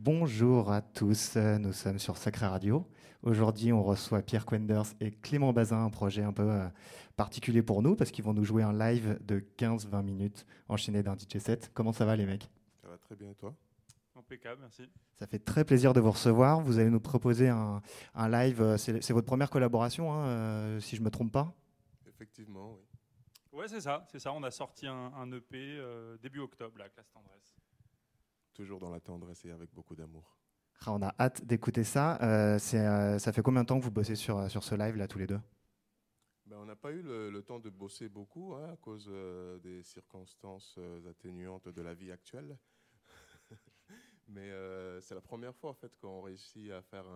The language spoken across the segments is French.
Bonjour à tous, nous sommes sur Sacré Radio. Aujourd'hui, on reçoit Pierre Quenders et Clément Bazin, un projet un peu euh, particulier pour nous parce qu'ils vont nous jouer un live de 15-20 minutes enchaîné d'un DJ set. Comment ça va les mecs? Ça va très bien et toi? Impeccable, merci. Ça fait très plaisir de vous recevoir. Vous allez nous proposer un, live. Euh, c'est votre première collaboration, hein, euh, si je ne me trompe pas? Effectivement, oui. Ouais, c'est ça, c'est ça. On a sorti un, EP début octobre, la classe tendresse toujours dans la tendresse et avec beaucoup d'amour. Ah, on a hâte d'écouter ça. Euh, euh, ça fait combien de temps que vous bossez sur, euh, sur ce live là tous les deux? Ben, On n'a pas eu le, temps de bosser beaucoup hein, à cause des circonstances atténuantes de la vie actuelle. Mais c'est la première fois en fait qu'on réussit à faire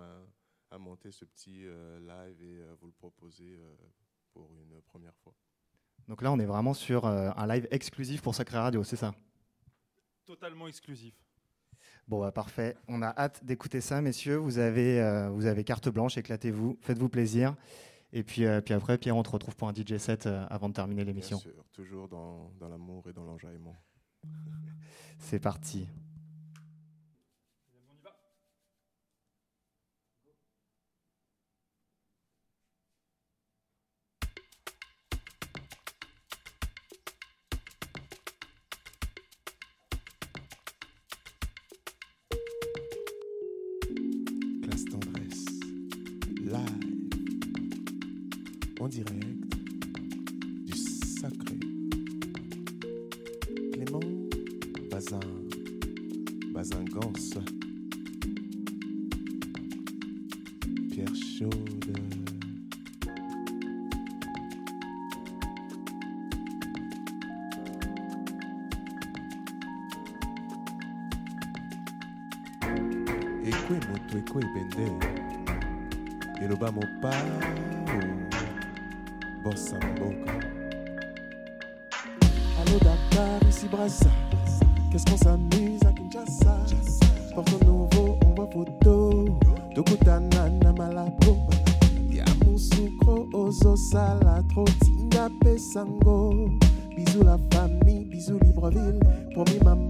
à monter ce petit live et vous le proposer pour une première fois. Donc là, on est vraiment sur un live exclusif pour Sacré Radio, c'est ça? Totalement exclusif. Bon, bah, parfait. On a hâte d'écouter ça, messieurs. Vous avez, euh, vous avez carte blanche, éclatez-vous, faites-vous plaisir. Et puis, euh, puis après, Pierre, on te retrouve pour un DJ set euh, avant de terminer l'émission. Bien sûr, toujours dans, dans l'amour et dans l'enjaillement. C'est parti. Direct du sacré. Clément Bazin, Bazin Gans, Pierre Chaude. Ekwe moto ekwe bende eloba mopao bossa boca. Allô Dakar, ici Brassa. Qu'est-ce qu'on s'amuse à Kinshasa? Porte nouveau, on voit photo. Tokutana na malapo. Ya musukro, ozo sala, trotinga pesango. Bisous la famille, bisous Libreville. Promis maman,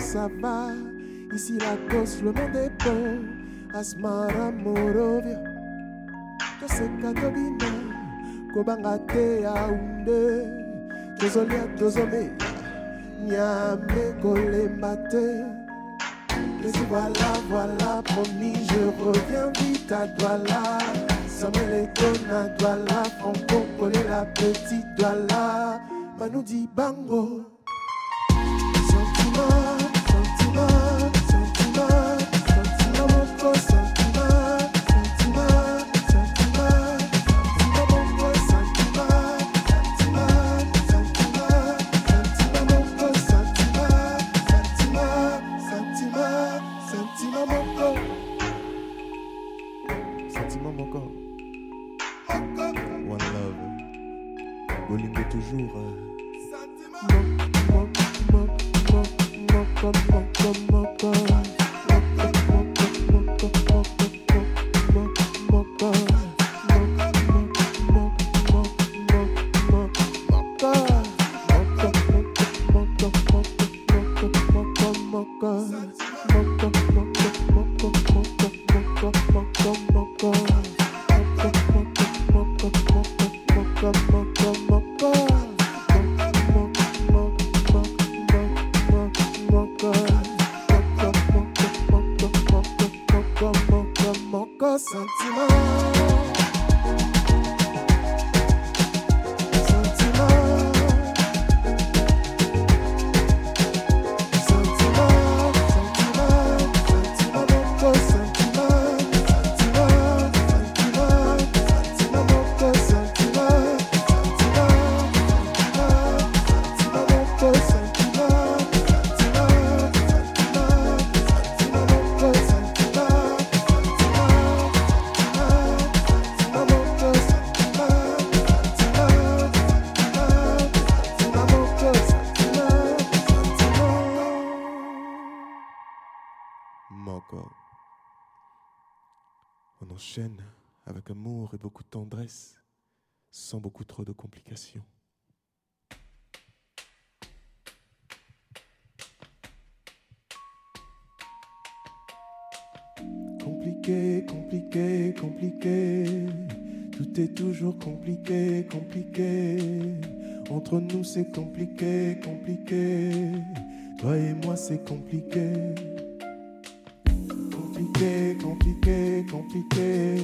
ça va? Ici la cause, le monde est beau. Asmara Morovia. toseka tobina kobanga te yaunde tozolia tozomeya nyame kolemba te Mais voilà, voilà, promis, je reviens vite à Douala. Samuel Etona, Douala, Franco, coller la petite Douala. Manu dit bango. Sentiment, さつま C'est toujours compliqué, compliqué. Entre nous, c'est compliqué, compliqué. Toi et moi, c'est compliqué. Compliqué, compliqué, compliqué.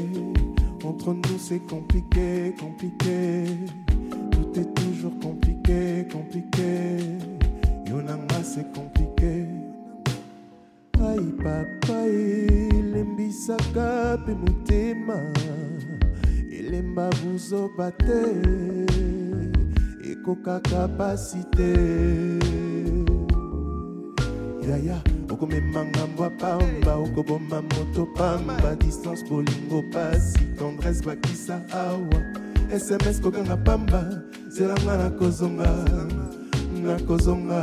Entre nous, c'est compliqué, compliqué. Tout est toujours compliqué, compliqué. Yonama, c'est compliqué. Aïe, papa, lembisaka, pe motema elemba buzoba te. Ekoka kapasite. Yaya okomema ngambo ya pamba okoboma moto pamba. Distance bolingo pasi tendresse bakisa awa. Sms kokanga pamba zelanga nakozonga nakozonga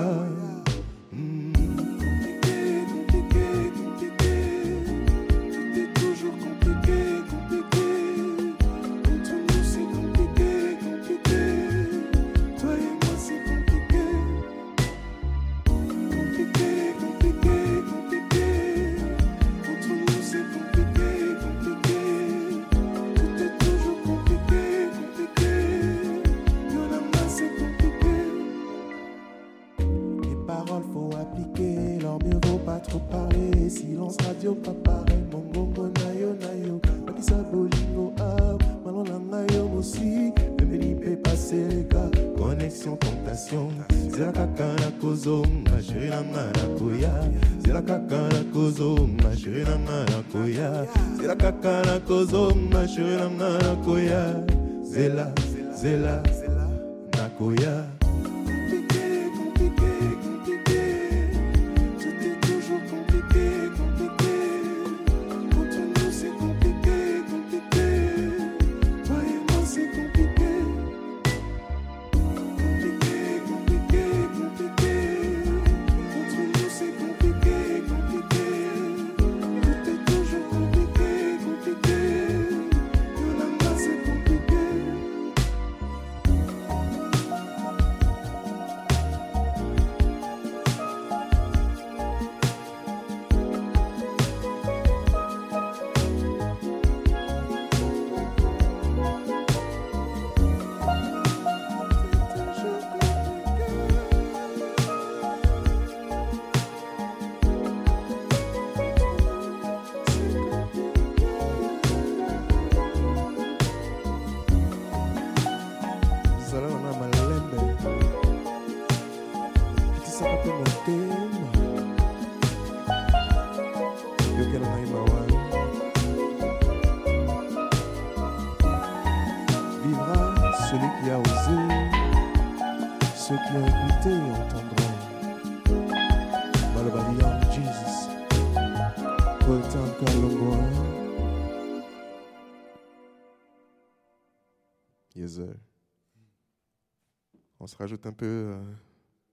se rajoute un peu euh,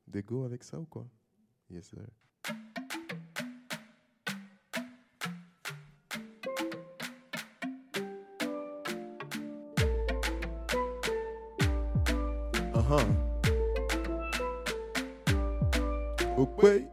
d'ego avec ça ou quoi? Yes, sir. Uh -huh. Okay.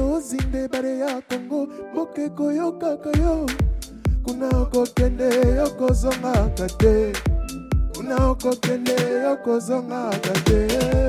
ozinde ebale ya kongo mboka ekoyokaka yo. Kuna okokende okozongaka te kuna okokende okozongaka te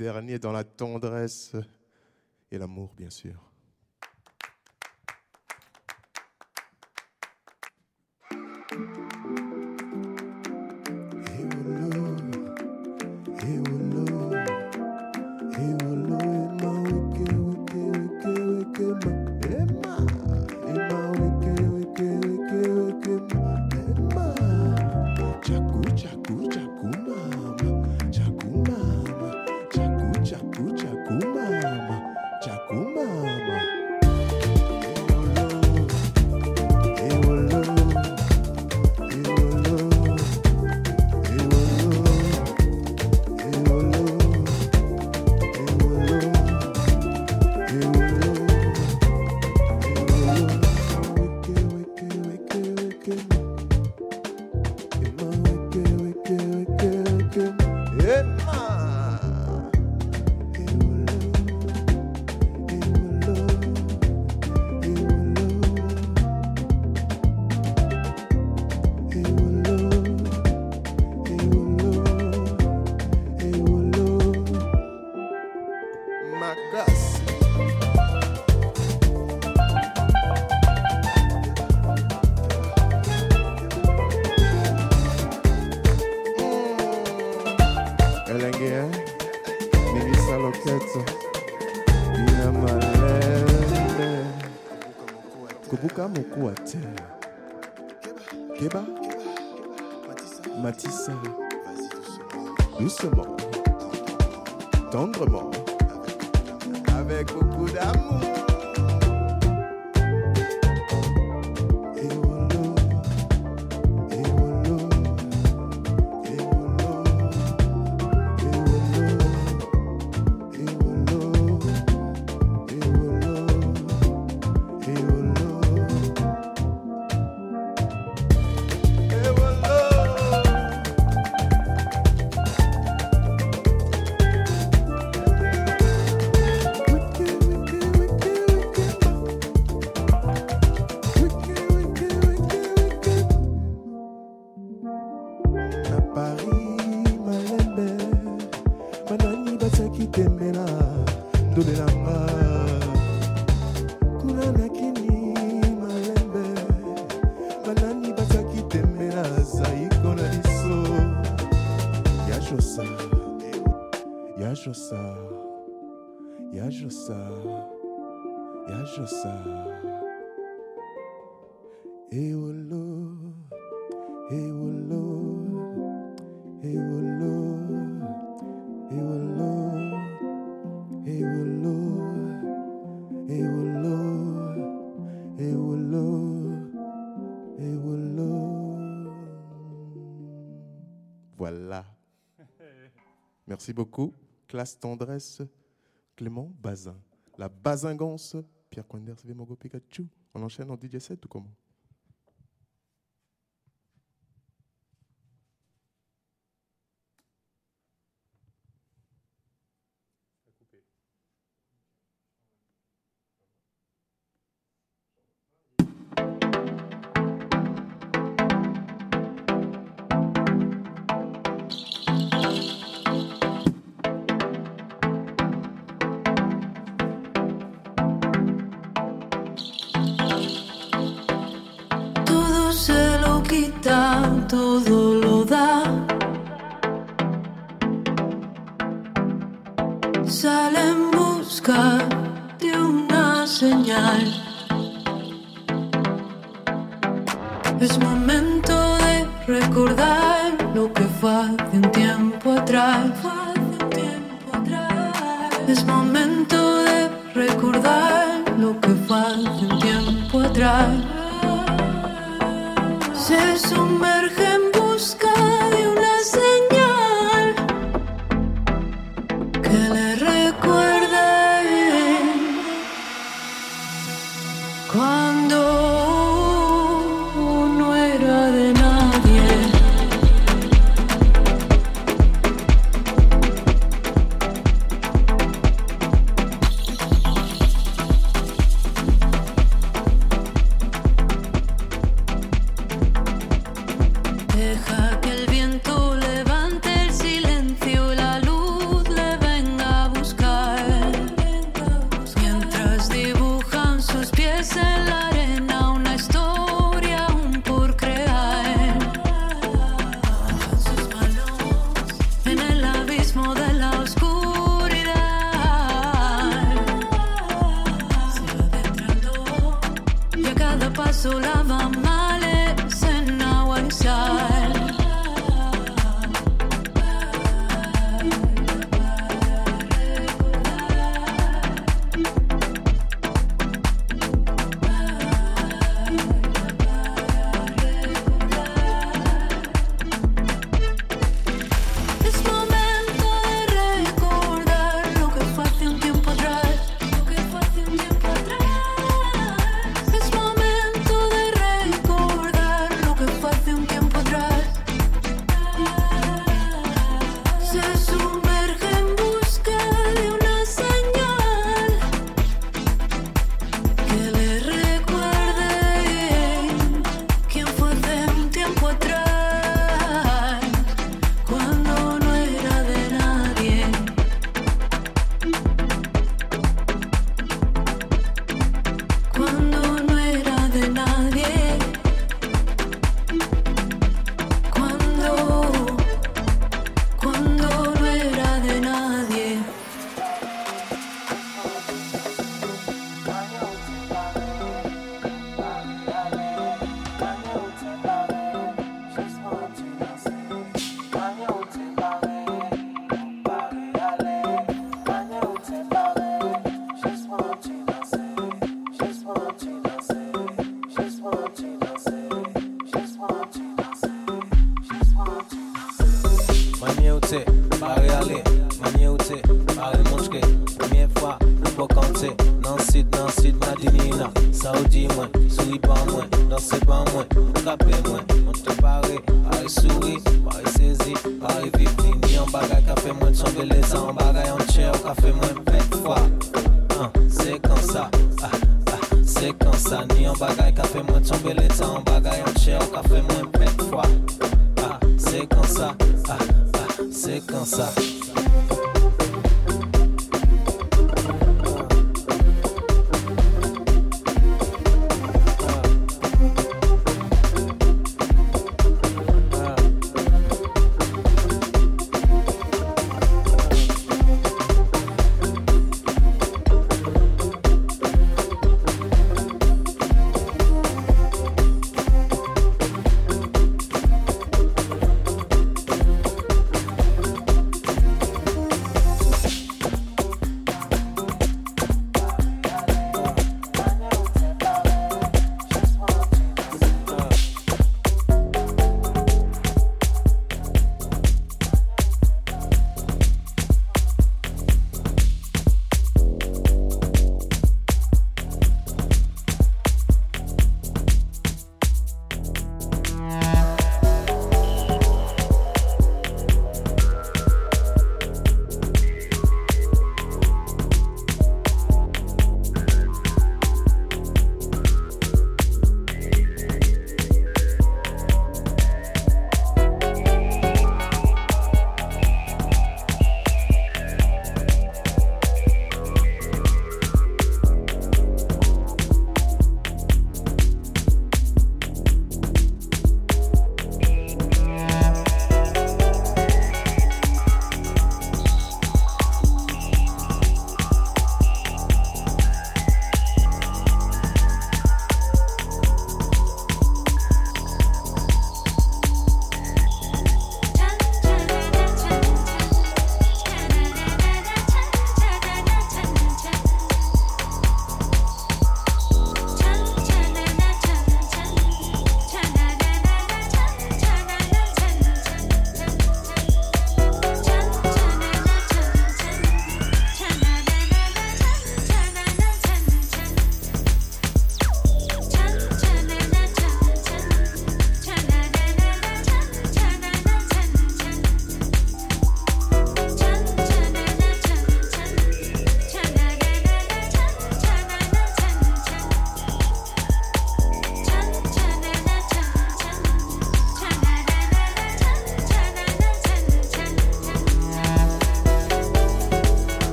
dernier dans la tendresse et l'amour, bien sûr. Merci beaucoup. Classe tendresse, Clément Bazin. La Bazingance, Pierre Coinders, Mogo Pikachu. On enchaîne en DJ7 ou comment? todo lo da. Sale en busca de una señal. Es momento de recordar lo que fue de un tiempo atrás. Es momento de recordar lo que fue de un tiempo atrás.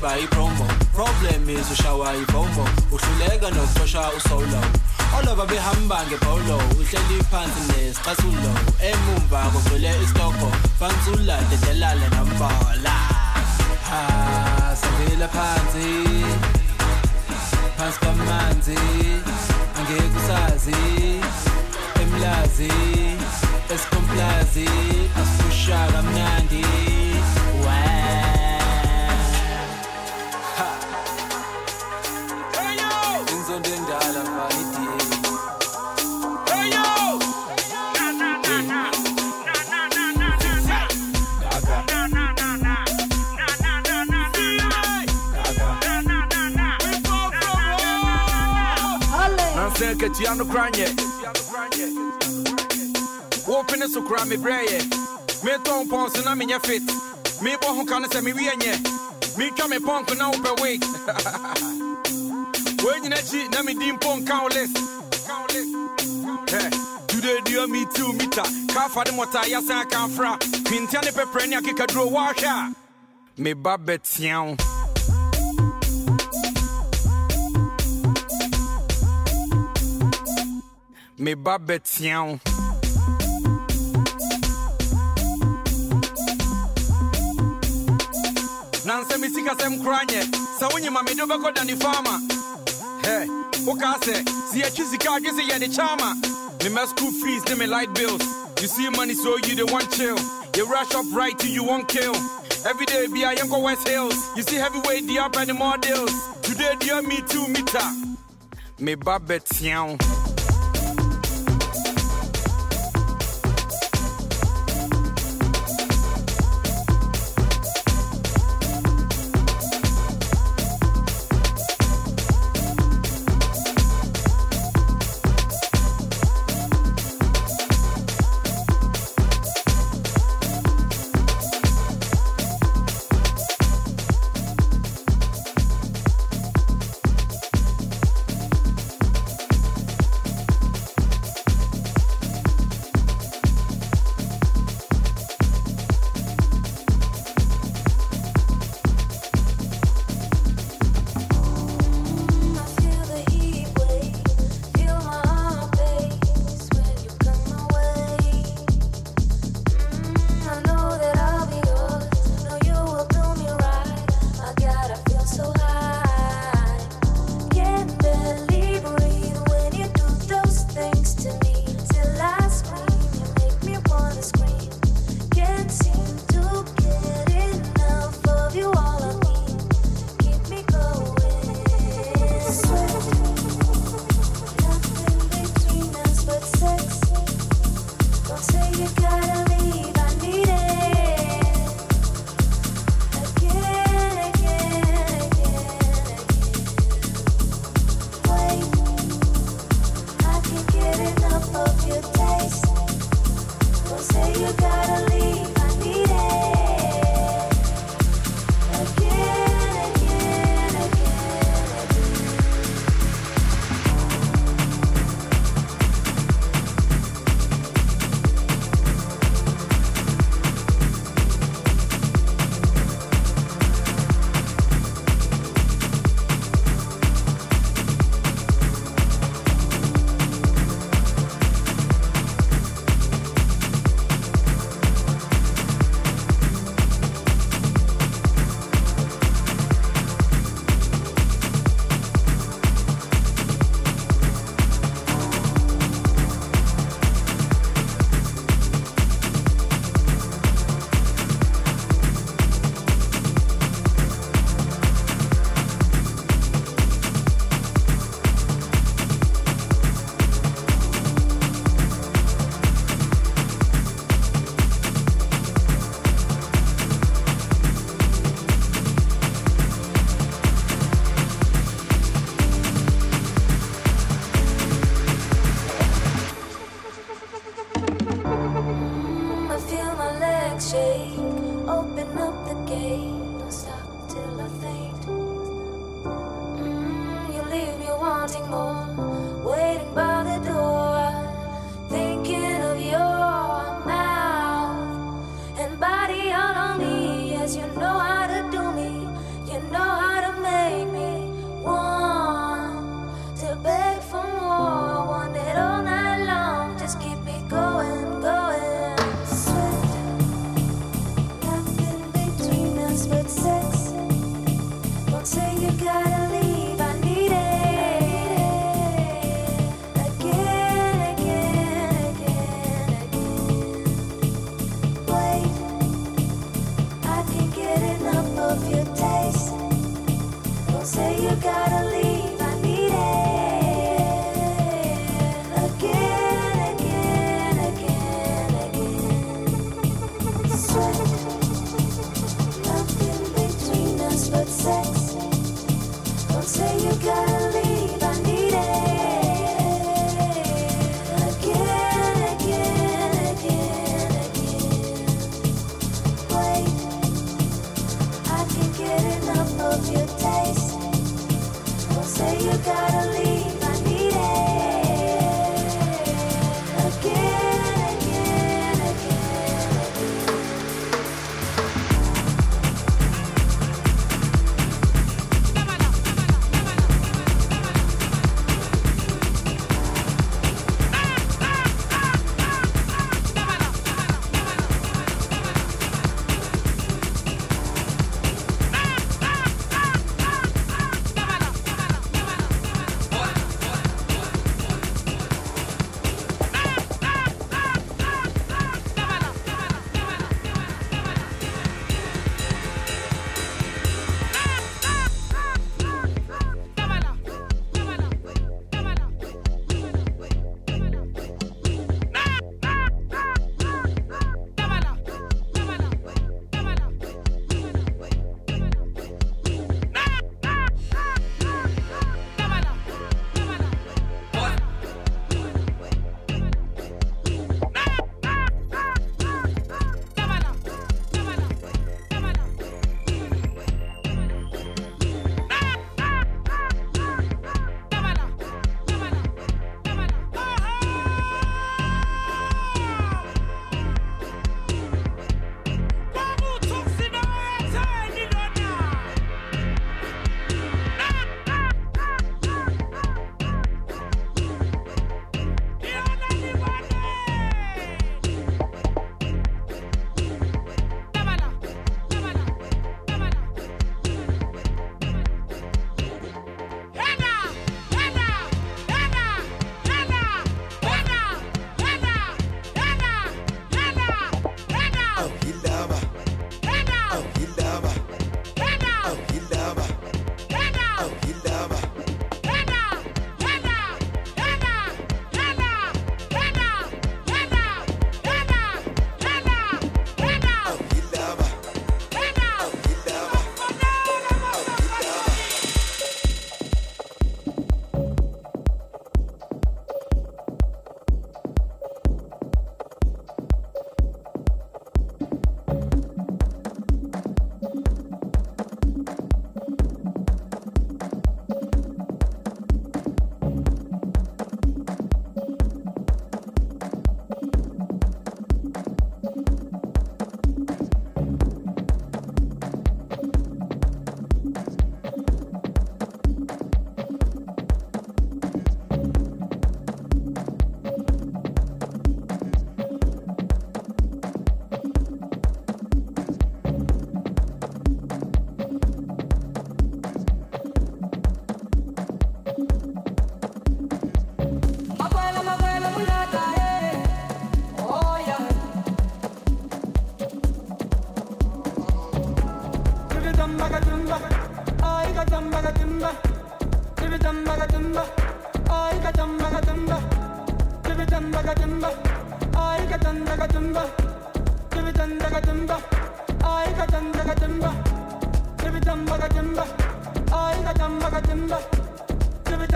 By promo. Problem is ushawa ifomo, uhluleka nokutosha usolo. Over behamba ngepolo, ihleli phansi nesicathulo. Emumva kugcwele istoko, bansula dedelale nombola. Ha, sambela phansi phansi kwamanzi angeke usazi emlazi esikomplazi asifusha kamnandi nansa katua no kora nyɛ wopene so kora mebrɛ yɛ metɔn pɔn so na menyɛ fit. Mebɔ ho ka no sɛ mewiɛ nyɛ metwa me pɔnko na wopɛ wei wei nyina akyi na medi mpo nka wo list today dear me two meter? Ka fa de mɔta yɛsan aka mfra pintia ne pɛprɛ ne akekaduro woahwɛ a meba bɛtea wo meba bɛtea wo nansɛ me sikasɛm kora nyɛ sɛ wonyima mede wobɛkɔ dane faama hɛ wokaa sɛ sɛ yɛtwi sika adwe sɛ yɛde kyama memɛ school fees ne me light bills. You see money so you dey want chill. You rush up right till you won't kill. Every day be a young West Hills. You see heavyweight the up and the more deals. Today dear me two meter. me ba betia wo say you gotta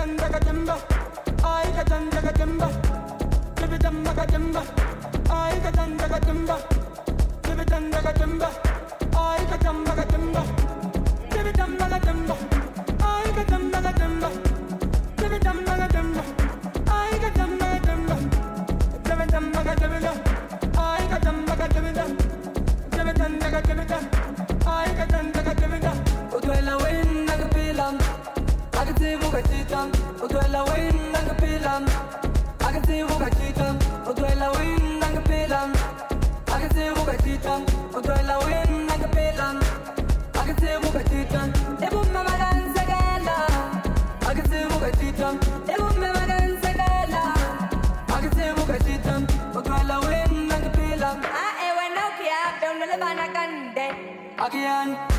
jamba ka jamba ai ka jamba ka jamba jibi jamba ka jamba ai ka jamba ka jamba jibi jamba ka jamba ai ka jamba ka jamba jibi jamba ka Oh win, I I can see what I cheat on. Win, I I can see what I cheat on. Win, I I can see what I cheat on. They put my. I can see what I cheat on. They put my. I can see what I cheat on. Oh girl, I win, I can feel I'm. Ah, I care, don't live on. Again.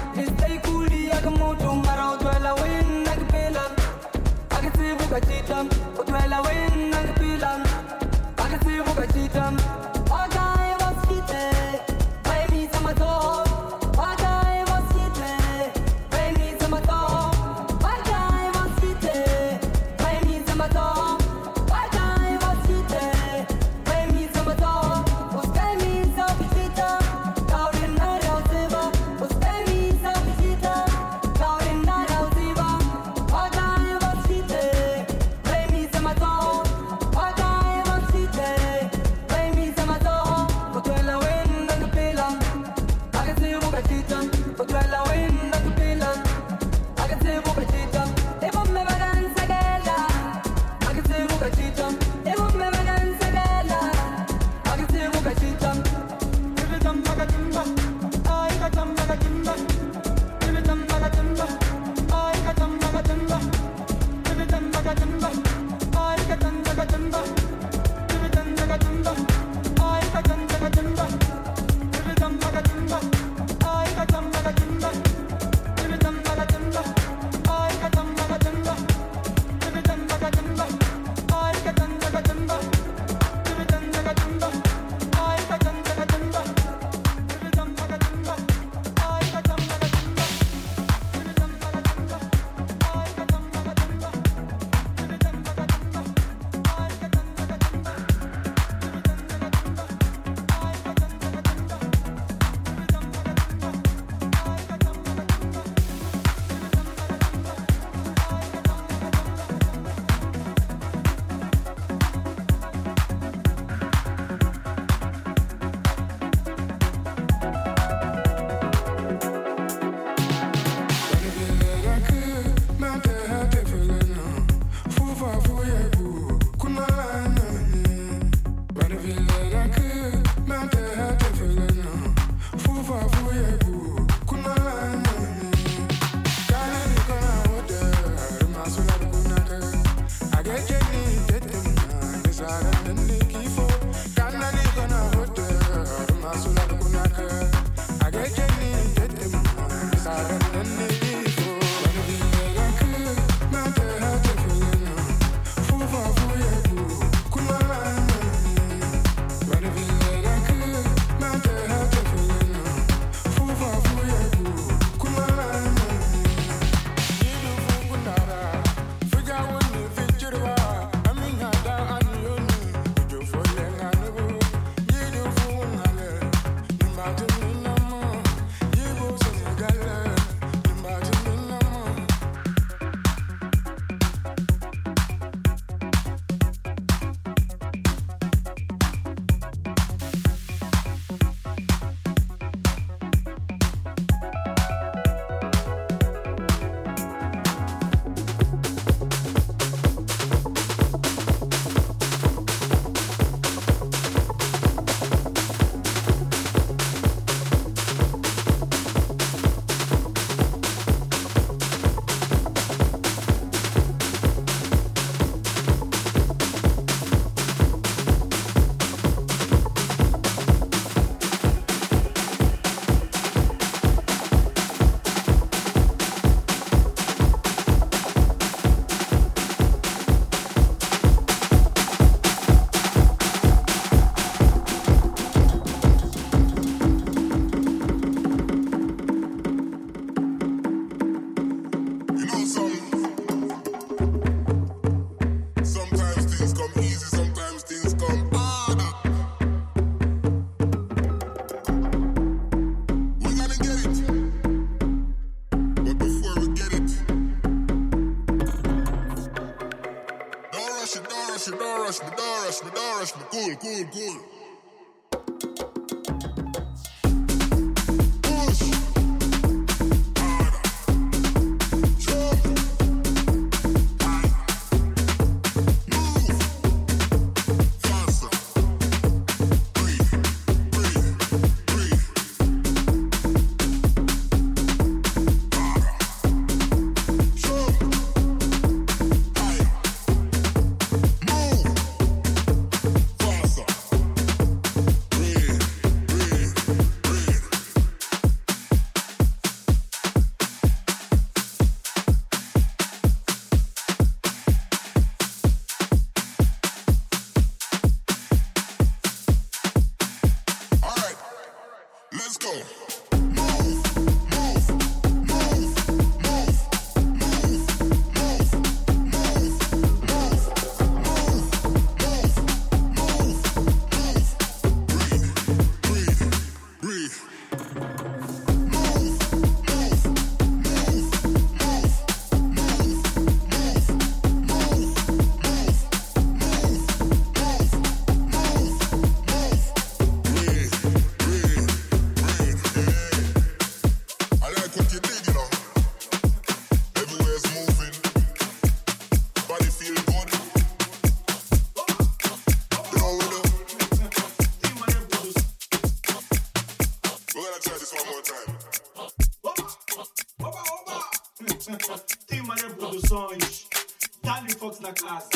masterclass.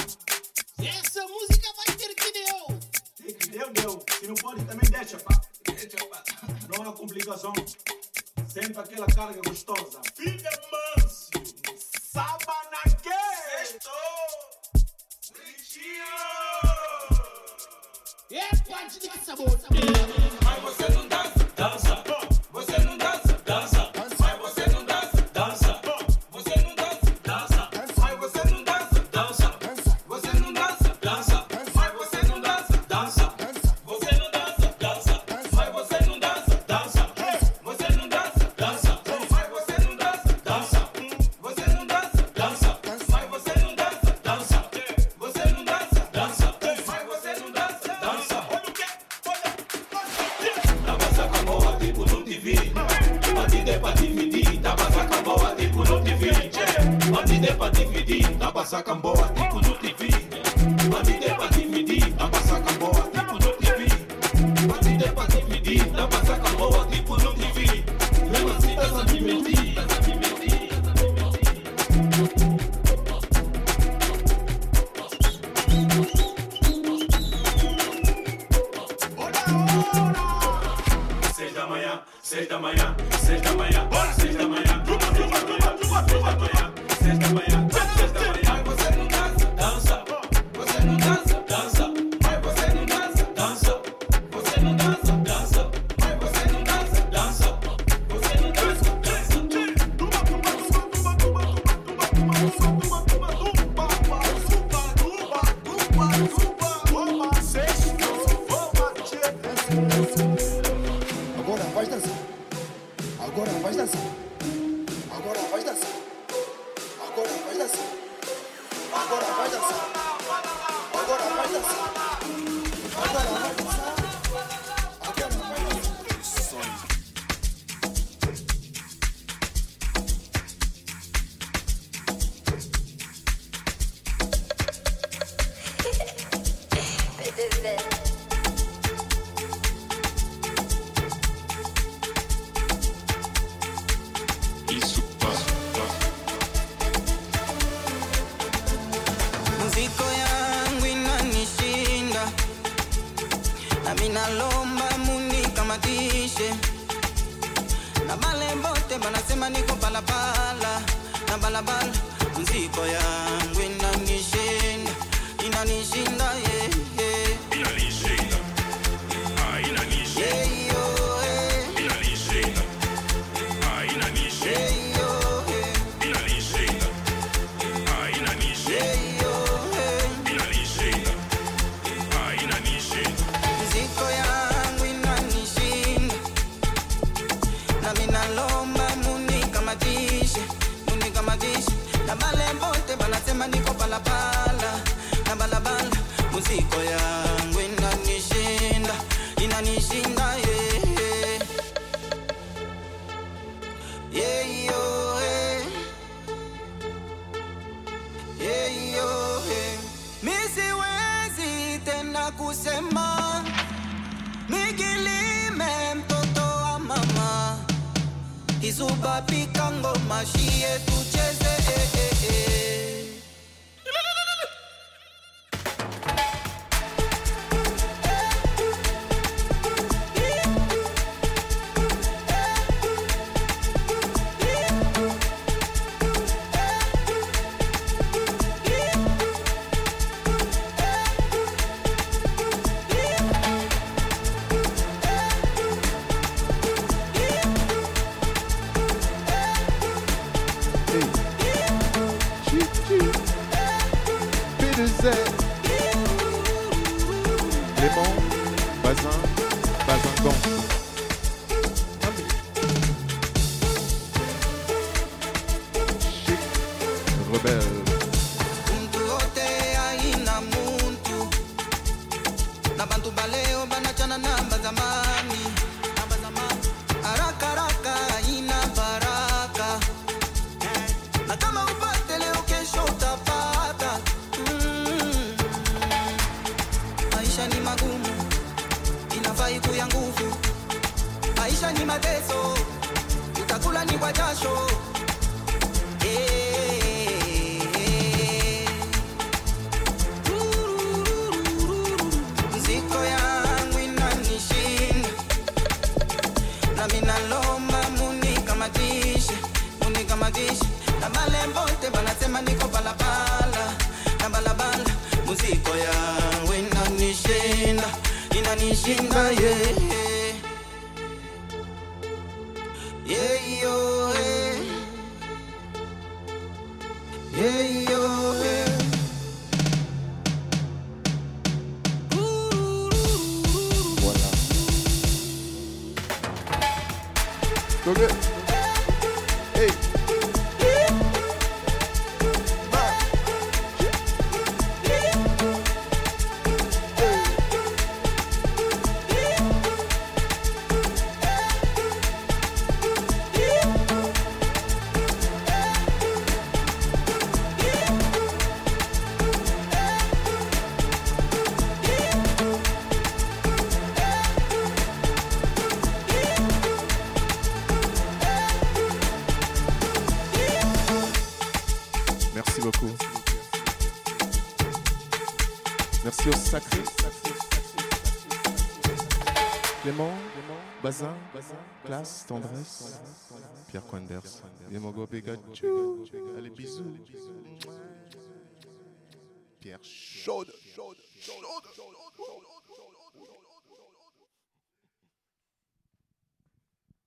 izuba pika ngoma shi minaloma munika majishi munika majishi na wale wote wanasema niko balabala na balabala muziko yangu inanishinda inanishinda yeah. tendresse. Pierre Quenders. Et mon. Allez, bisous. Pierre chaude, chaude, chaude.